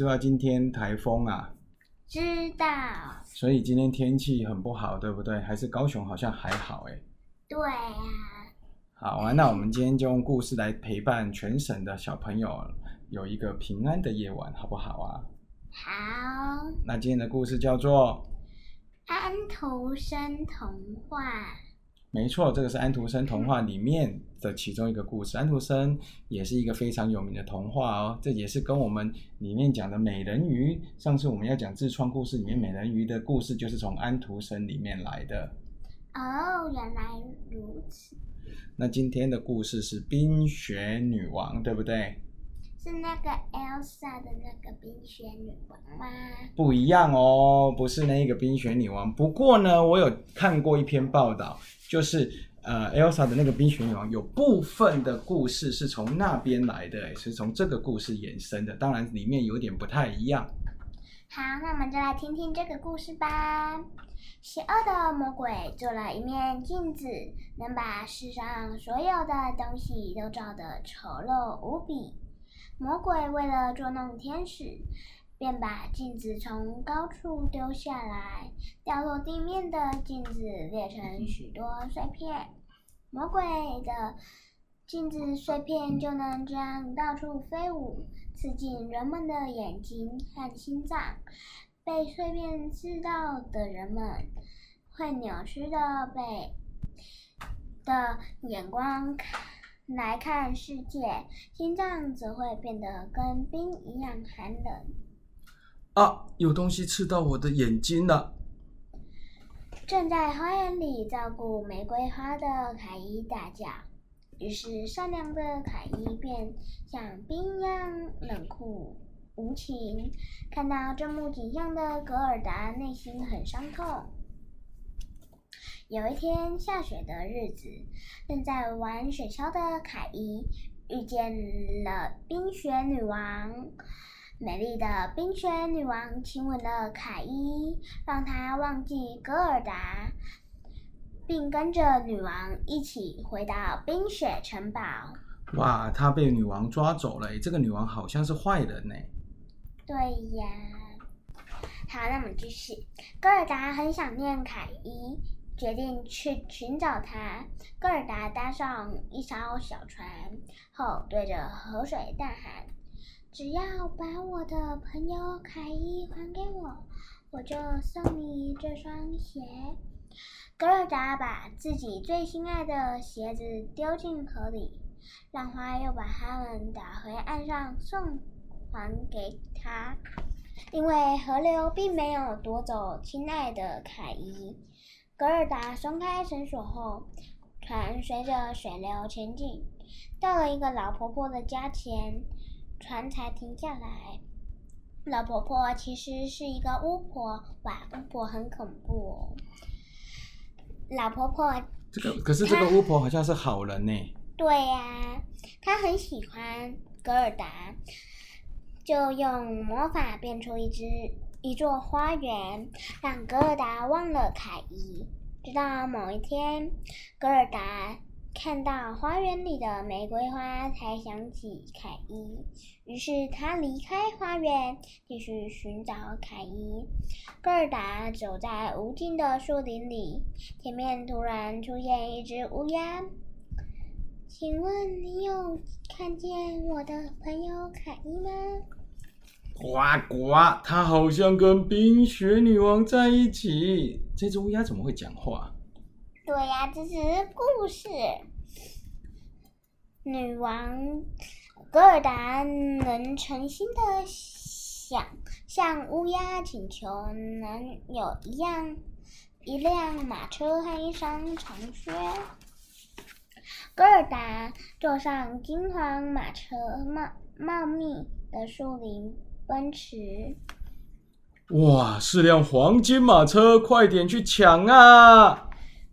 知道今天台风啊？知道。所以今天天气很不好，对不对？还是高雄好像还好哎。对啊。好啊，那我们今天就用故事来陪伴全省的小朋友，有一个平安的夜晚，好不好啊？好。那今天的故事叫做《安徒生童话》。没错，这个是安徒生童话里面的其中一个故事。安徒生也是一个非常有名的童话哦，这也是跟我们里面讲的美人鱼。上次我们要讲自创故事里面美人鱼的故事，就是从安徒生里面来的。哦，原来如此。那今天的故事是冰雪女王，对不对？是那个 Elsa 的那个冰雪女王吗？不一样哦，不是那个冰雪女王。不过呢，我有看过一篇报道。就是呃，Elsa 的那个冰雪女王有部分的故事是从那边来的，是从这个故事衍生的。当然，里面有点不太一样。好，那我们就来听听这个故事吧。邪恶的魔鬼做了一面镜子，能把世上所有的东西都照得丑陋无比。魔鬼为了捉弄天使。便把镜子从高处丢下来，掉落地面的镜子裂成许多碎片。魔鬼的镜子碎片就能这样到处飞舞，刺进人们的眼睛和心脏。被碎片刺到的人们会扭曲的被的眼光看来看世界，心脏则会变得跟冰一样寒冷。啊！有东西刺到我的眼睛了。正在花园里照顾玫瑰花的凯伊大叫，于是善良的凯伊便像冰一样冷酷无情。看到这幕景象的格尔达内心很伤痛。有一天下雪的日子，正在玩雪橇的凯伊遇见了冰雪女王。美丽的冰雪女王亲吻了凯伊，让他忘记戈尔达，并跟着女王一起回到冰雪城堡。哇，他被女王抓走了！这个女王好像是坏人呢。对呀。好，那我们继续。戈尔达很想念凯伊，决定去寻找她。格尔达搭上一艘小船后，对着河水大喊。只要把我的朋友凯伊还给我，我就送你这双鞋。格尔达把自己最心爱的鞋子丢进河里，浪花又把它们打回岸上，送还给他。因为河流并没有夺走亲爱的凯伊。格尔达松开绳索后，船随着水流前进，到了一个老婆婆的家前。船才停下来。老婆婆其实是一个巫婆，哇，巫婆很恐怖哦。老婆婆，这个可是这个巫婆好像是好人呢。对呀，她很喜欢格尔达，就用魔法变出一只一座花园，让格尔达忘了凯伊。直到某一天，格尔达。看到花园里的玫瑰花，才想起凯伊。于是他离开花园，继续寻找凯伊。格尔达走在无尽的树林里，前面突然出现一只乌鸦。请问你有看见我的朋友凯伊吗？呱呱，他好像跟冰雪女王在一起。这只乌鸦怎么会讲话？对呀，这是故事。女王格尔达能诚心的想向乌鸦请求，能有一样一辆马车和一双长靴。格尔达坐上金黄马车，茂茂密的树林奔驰。哇，是辆黄金马车，快点去抢啊！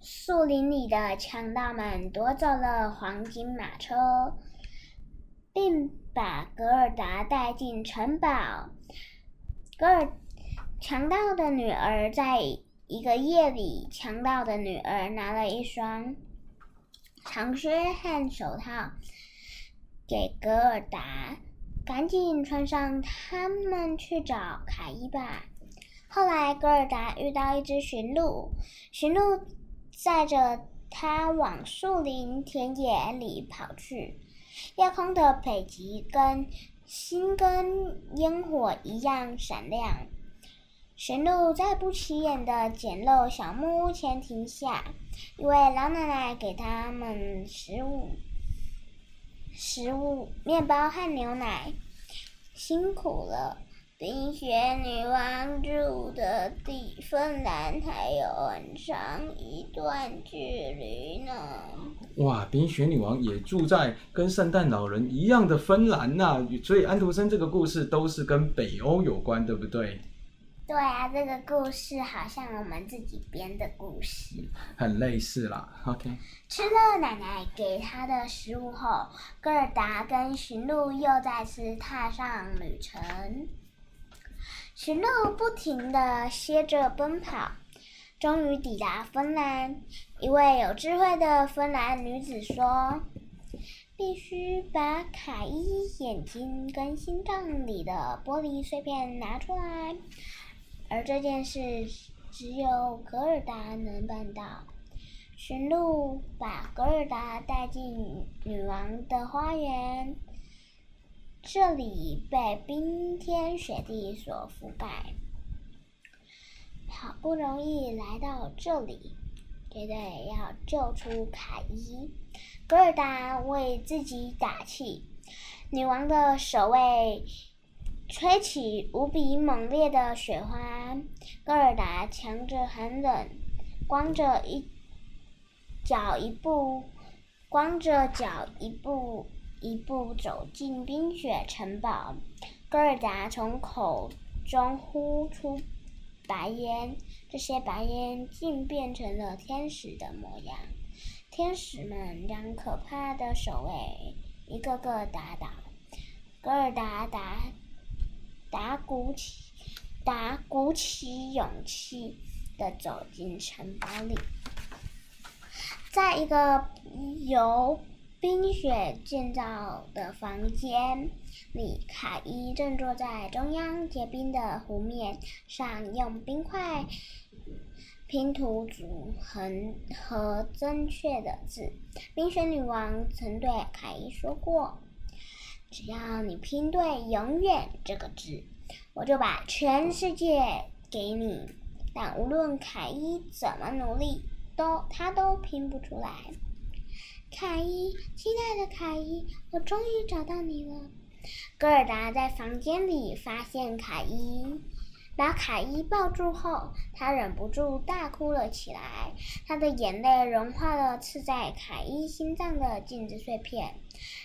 树林里的强盗们夺走了黄金马车，并把格尔达带进城堡。格尔强盗的女儿在一个夜里，强盗的女儿拿了一双长靴和手套给格尔达。赶紧穿上它们去找凯伊吧。”后来，戈尔达遇到一只驯鹿，驯鹿载着它往树林田野里跑去。夜空的北极跟星跟烟火一样闪亮。驯鹿在不起眼的简陋小木屋前停下，一位老奶奶给他们食物、食物、面包和牛奶。辛苦了。冰雪女王住的地芬兰还有很长一段距离呢。哇，冰雪女王也住在跟圣诞老人一样的芬兰呐，所以安徒生这个故事都是跟北欧有关，对不对？对啊，这个故事好像我们自己编的故事，很类似啦。OK。吃了奶奶给他的食物后，戈尔达跟驯鹿又再次踏上旅程。驯鹿不停地歇着奔跑，终于抵达芬兰。一位有智慧的芬兰女子说：“必须把卡伊眼睛跟心脏里的玻璃碎片拿出来，而这件事只有格尔达能办到。”驯鹿把格尔达带进女王的花园。这里被冰天雪地所覆盖，好不容易来到这里，绝对要救出凯伊。格尔达为自己打气。女王的守卫吹起无比猛烈的雪花，格尔达强着寒冷，光着一脚一步，光着脚一步。一步走进冰雪城堡，戈尔达从口中呼出白烟，这些白烟竟变成了天使的模样。天使们将可怕的守卫一个个打倒。戈尔达打打鼓起打鼓起勇气的走进城堡里，在一个由。冰雪建造的房间里，凯伊正坐在中央结冰的湖面上，用冰块拼图组横和正确的字。冰雪女王曾对凯伊说过：“只要你拼对‘永远’这个字，我就把全世界给你。”但无论凯伊怎么努力，都他都拼不出来。凯伊，亲爱的凯伊，我终于找到你了。格尔达在房间里发现凯伊，把凯伊抱住后，他忍不住大哭了起来。他的眼泪融化了刺在凯伊心脏的镜子碎片，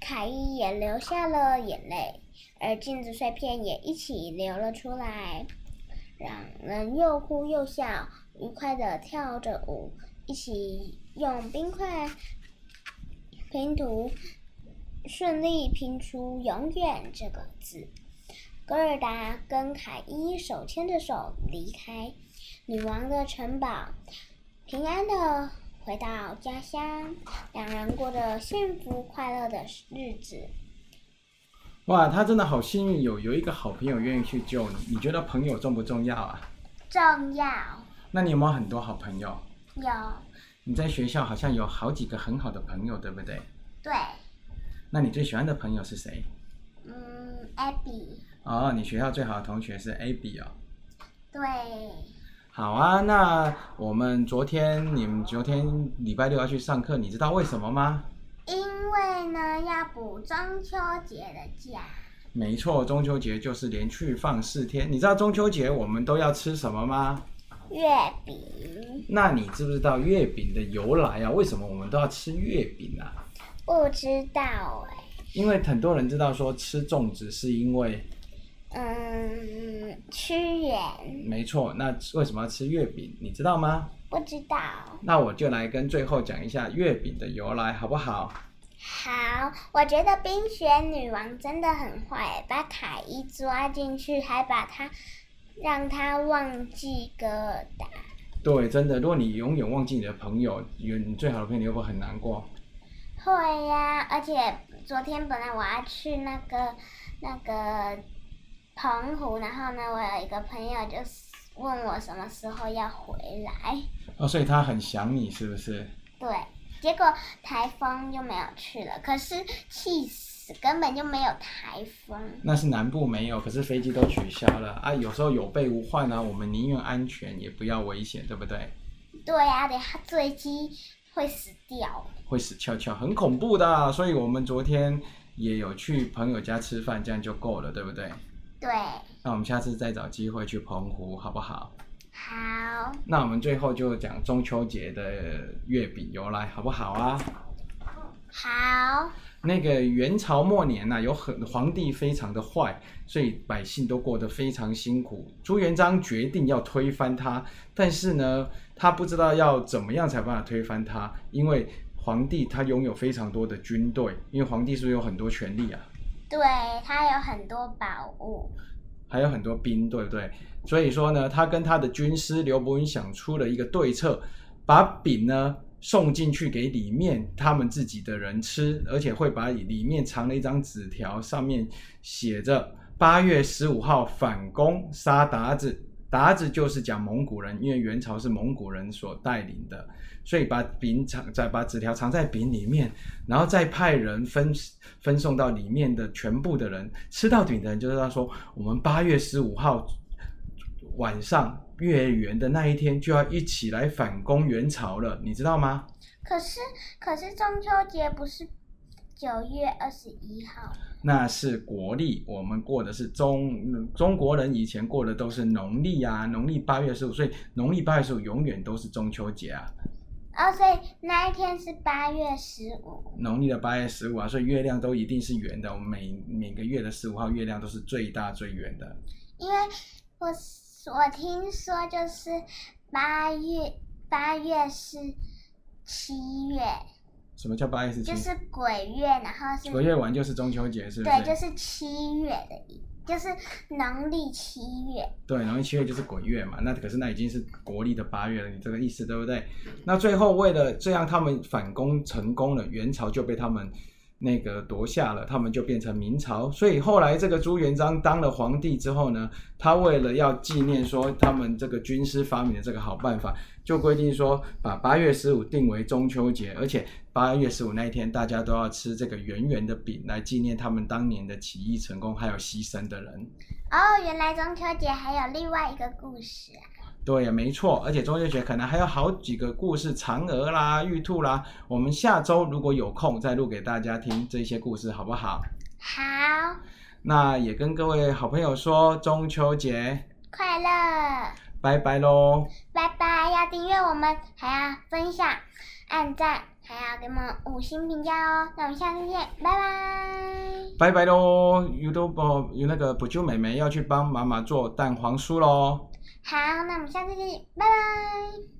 凯伊也流下了眼泪，而镜子碎片也一起流了出来。两人又哭又笑，愉快的跳着舞，一起用冰块。拼图顺利拼出“永远”这个字。格尔达跟凯伊手牵着手离开女王的城堡，平安的回到家乡。两人过着幸福快乐的日子。哇，他真的好幸运，有有一个好朋友愿意去救你。你觉得朋友重不重要啊？重要。那你有没有很多好朋友？有。你在学校好像有好几个很好的朋友，对不对？对。那你最喜欢的朋友是谁？嗯，Abby。哦，你学校最好的同学是 Abby 哦。对。好啊，那我们昨天你们昨天礼拜六要去上课，你知道为什么吗？因为呢，要补中秋节的假。没错，中秋节就是连续放四天。你知道中秋节我们都要吃什么吗？月饼。那你知不知道月饼的由来啊？为什么我们都要吃月饼啊？不知道哎。因为很多人知道说吃粽子是因为，嗯，屈原。没错，那为什么要吃月饼？你知道吗？不知道。那我就来跟最后讲一下月饼的由来，好不好？好，我觉得冰雪女王真的很坏，把凯伊抓进去，还把他。让他忘记疙瘩。对，真的，如果你永远忘记你的朋友，有你最好的朋友，你会不会很难过？会呀，而且昨天本来我要去那个那个澎湖，然后呢，我有一个朋友就是问我什么时候要回来，哦，所以他很想你，是不是？对，结果台风就没有去了，可是气死，根本就没有台风。那是南部没有，可是飞机都取消了啊。有时候有备无患啊，我们宁愿安全也不要危险，对不对？对呀、等下坠机会死掉。会死翘翘，很恐怖的啊。所以我们昨天也有去朋友家吃饭，这样就够了，对不对？对，那我们下次再找机会去澎湖，好不好？好，那我们最后就讲中秋节的月饼由来，好不好啊？好，那个元朝末年呐、有很皇帝非常的坏，所以百姓都过得非常辛苦。朱元璋决定要推翻他，但是呢，他不知道要怎么样才办法推翻他，因为皇帝他拥有非常多的军队，因为皇帝是不是有很多权力啊，对，他有很多宝物。还有很多兵，对不对？所以说呢，他跟他的军师刘伯温想出了一个对策，把饼呢送进去给里面他们自己的人吃，而且会把里面藏了一张纸条，上面写着八月十五号反攻沙达子。鞑子就是讲蒙古人，因为元朝是蒙古人所带领的，所以把饼藏再把纸条藏在饼里面，然后再派人分分送到里面的全部的人，吃到饼的人就知道说，我们八月十五号晚上月圆的那一天就要一起来反攻元朝了，你知道吗？可是，可是中秋节不是九月二十一号？那是国历，我们过的是中中国人以前过的都是农历啊，农历八月十五，所以农历八月十五永远都是中秋节啊，哦，所以那一天是八月十五。农历的八月十五啊，所以月亮都一定是圆的，我们每每个月的十五号月亮都是最大最圆的。因为我我听说就是八月八月是七月，什么叫八月十七？就是鬼月，然后是鬼月完就是中秋节，是不是？对，就是七月的意，就是农历七月。对，农历七月就是鬼月嘛，那可是那已经是国历的八月了，你这个意思对不对？那最后为了这样他们反攻成功了，元朝就被他们那个夺下了，他们就变成明朝。所以后来这个朱元璋当了皇帝之后呢，他为了要纪念说他们这个军师发明的这个好办法，就规定说把八月十五定为中秋节，而且八月十五那一天大家都要吃这个圆圆的饼来纪念他们当年的起义成功还有牺牲的人。哦，原来中秋节还有另外一个故事啊！对呀，没错，而且中秋节可能还有好几个故事，嫦娥啦、玉兔啦。我们下周如果有空再录给大家听这些故事，好不好？好，那也跟各位好朋友说中秋节快乐，拜拜喽！拜拜！要订阅我们，还要分享、按赞，还要给我们五星评价哦。那我们下次见，拜拜。拜拜喽！YouTube 有那个补救妹妹要去帮妈妈做蛋黄酥喽。好，那我们下次见，拜拜。